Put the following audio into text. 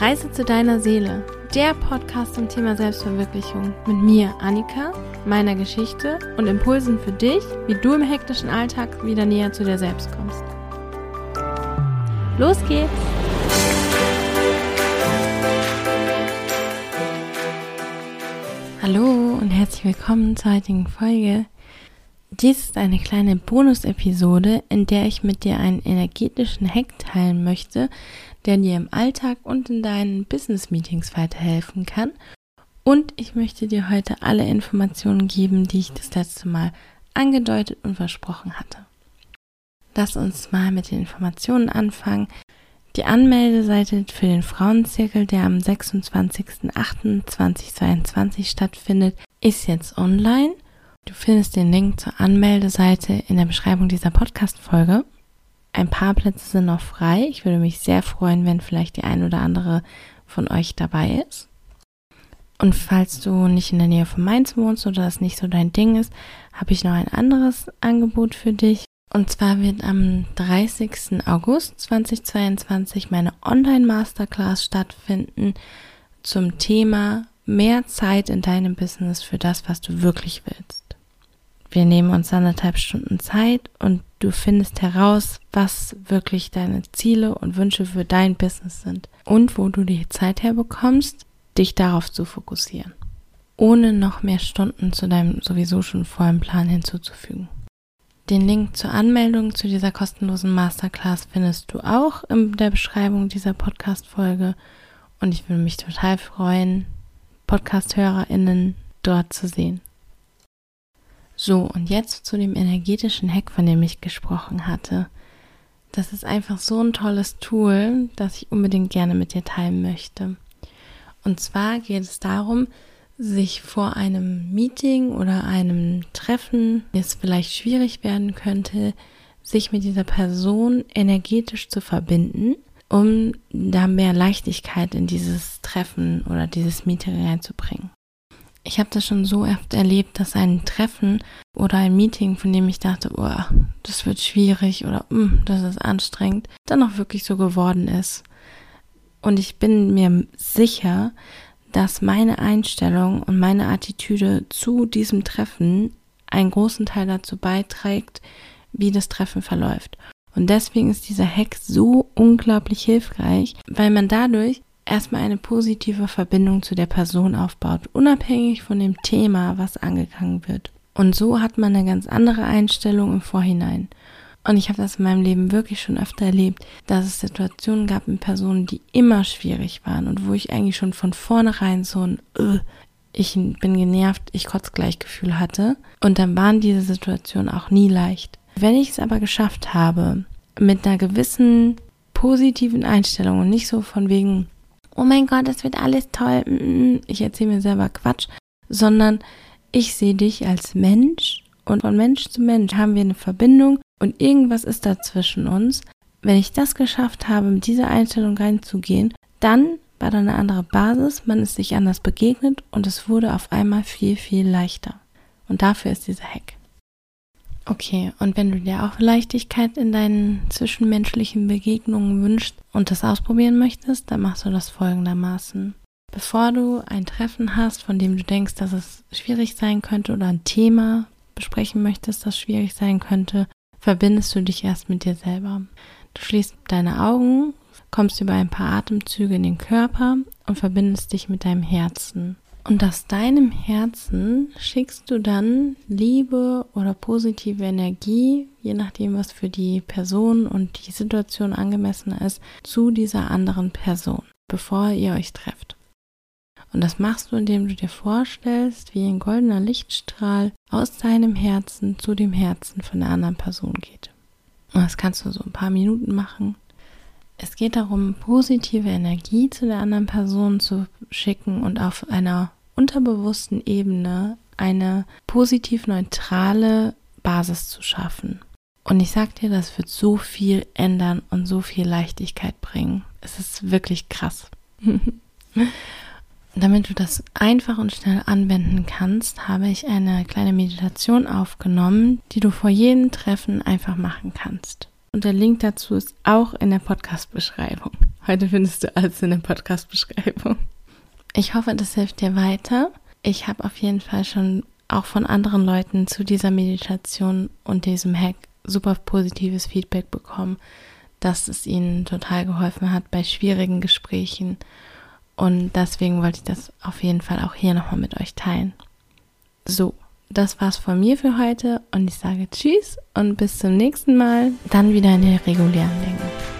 Reise zu deiner Seele, der Podcast zum Thema Selbstverwirklichung mit mir, Annika, meiner Geschichte und Impulsen für dich, wie du im hektischen Alltag wieder näher zu dir selbst kommst. Los geht's! Hallo und herzlich willkommen zur heutigen Folge. Dies ist eine kleine Bonus-Episode, in der ich mit dir einen energetischen Hack teilen möchte, der dir im Alltag und in deinen Business-Meetings weiterhelfen kann. Und ich möchte dir heute alle Informationen geben, die ich das letzte Mal angedeutet und versprochen hatte. Lass uns mal mit den Informationen anfangen. Die Anmeldeseite für den Frauenzirkel, der am 26.08.2022 stattfindet, ist jetzt online. Du findest den Link zur Anmeldeseite in der Beschreibung dieser Podcast-Folge. Ein paar Plätze sind noch frei. Ich würde mich sehr freuen, wenn vielleicht die ein oder andere von euch dabei ist. Und falls du nicht in der Nähe von Mainz wohnst oder das nicht so dein Ding ist, habe ich noch ein anderes Angebot für dich. Und zwar wird am 30. August 2022 meine Online-Masterclass stattfinden zum Thema mehr Zeit in deinem Business für das, was du wirklich willst. Wir nehmen uns anderthalb Stunden Zeit und du findest heraus, was wirklich deine Ziele und Wünsche für dein Business sind und wo du die Zeit herbekommst, dich darauf zu fokussieren, ohne noch mehr Stunden zu deinem sowieso schon vollen Plan hinzuzufügen. Den Link zur Anmeldung zu dieser kostenlosen Masterclass findest du auch in der Beschreibung dieser Podcast-Folge und ich würde mich total freuen, Podcast-HörerInnen dort zu sehen. So, und jetzt zu dem energetischen Hack, von dem ich gesprochen hatte. Das ist einfach so ein tolles Tool, das ich unbedingt gerne mit dir teilen möchte. Und zwar geht es darum, sich vor einem Meeting oder einem Treffen, das vielleicht schwierig werden könnte, sich mit dieser Person energetisch zu verbinden, um da mehr Leichtigkeit in dieses Treffen oder dieses Meeting reinzubringen. Ich habe das schon so oft erlebt, dass ein Treffen oder ein Meeting, von dem ich dachte, oh, das wird schwierig oder mm, das ist anstrengend, dann auch wirklich so geworden ist. Und ich bin mir sicher, dass meine Einstellung und meine Attitüde zu diesem Treffen einen großen Teil dazu beiträgt, wie das Treffen verläuft. Und deswegen ist dieser Hack so unglaublich hilfreich, weil man dadurch erstmal eine positive Verbindung zu der Person aufbaut, unabhängig von dem Thema, was angegangen wird. Und so hat man eine ganz andere Einstellung im Vorhinein. Und ich habe das in meinem Leben wirklich schon öfter erlebt, dass es Situationen gab in Personen, die immer schwierig waren und wo ich eigentlich schon von vornherein so ein uh, ich bin genervt, ich kotz Gleichgefühl hatte. Und dann waren diese Situationen auch nie leicht. Wenn ich es aber geschafft habe, mit einer gewissen positiven Einstellung und nicht so von wegen, oh mein Gott, es wird alles toll, mm, ich erzähle mir selber Quatsch, sondern ich sehe dich als Mensch und von Mensch zu Mensch haben wir eine Verbindung und irgendwas ist da zwischen uns. Wenn ich das geschafft habe, mit dieser Einstellung reinzugehen, dann war da eine andere Basis, man ist sich anders begegnet und es wurde auf einmal viel, viel leichter. Und dafür ist dieser Hack. Okay, und wenn du dir auch Leichtigkeit in deinen zwischenmenschlichen Begegnungen wünschst und das ausprobieren möchtest, dann machst du das folgendermaßen. Bevor du ein Treffen hast, von dem du denkst, dass es schwierig sein könnte oder ein Thema besprechen möchtest, das schwierig sein könnte, verbindest du dich erst mit dir selber. Du schließt deine Augen, kommst über ein paar Atemzüge in den Körper und verbindest dich mit deinem Herzen. Und aus deinem Herzen schickst du dann Liebe oder positive Energie, je nachdem, was für die Person und die Situation angemessen ist, zu dieser anderen Person, bevor ihr euch trefft. Und das machst du, indem du dir vorstellst, wie ein goldener Lichtstrahl aus deinem Herzen zu dem Herzen von der anderen Person geht. Und das kannst du so ein paar Minuten machen. Es geht darum, positive Energie zu der anderen Person zu schicken und auf einer unterbewussten Ebene eine positiv neutrale Basis zu schaffen. Und ich sag dir, das wird so viel ändern und so viel Leichtigkeit bringen. Es ist wirklich krass. Damit du das einfach und schnell anwenden kannst, habe ich eine kleine Meditation aufgenommen, die du vor jedem Treffen einfach machen kannst. Und der Link dazu ist auch in der Podcast-Beschreibung. Heute findest du alles in der Podcast-Beschreibung. Ich hoffe, das hilft dir weiter. Ich habe auf jeden Fall schon auch von anderen Leuten zu dieser Meditation und diesem Hack super positives Feedback bekommen, dass es ihnen total geholfen hat bei schwierigen Gesprächen. Und deswegen wollte ich das auf jeden Fall auch hier nochmal mit euch teilen. So, das war's von mir für heute und ich sage Tschüss und bis zum nächsten Mal, dann wieder in der regulären Länge.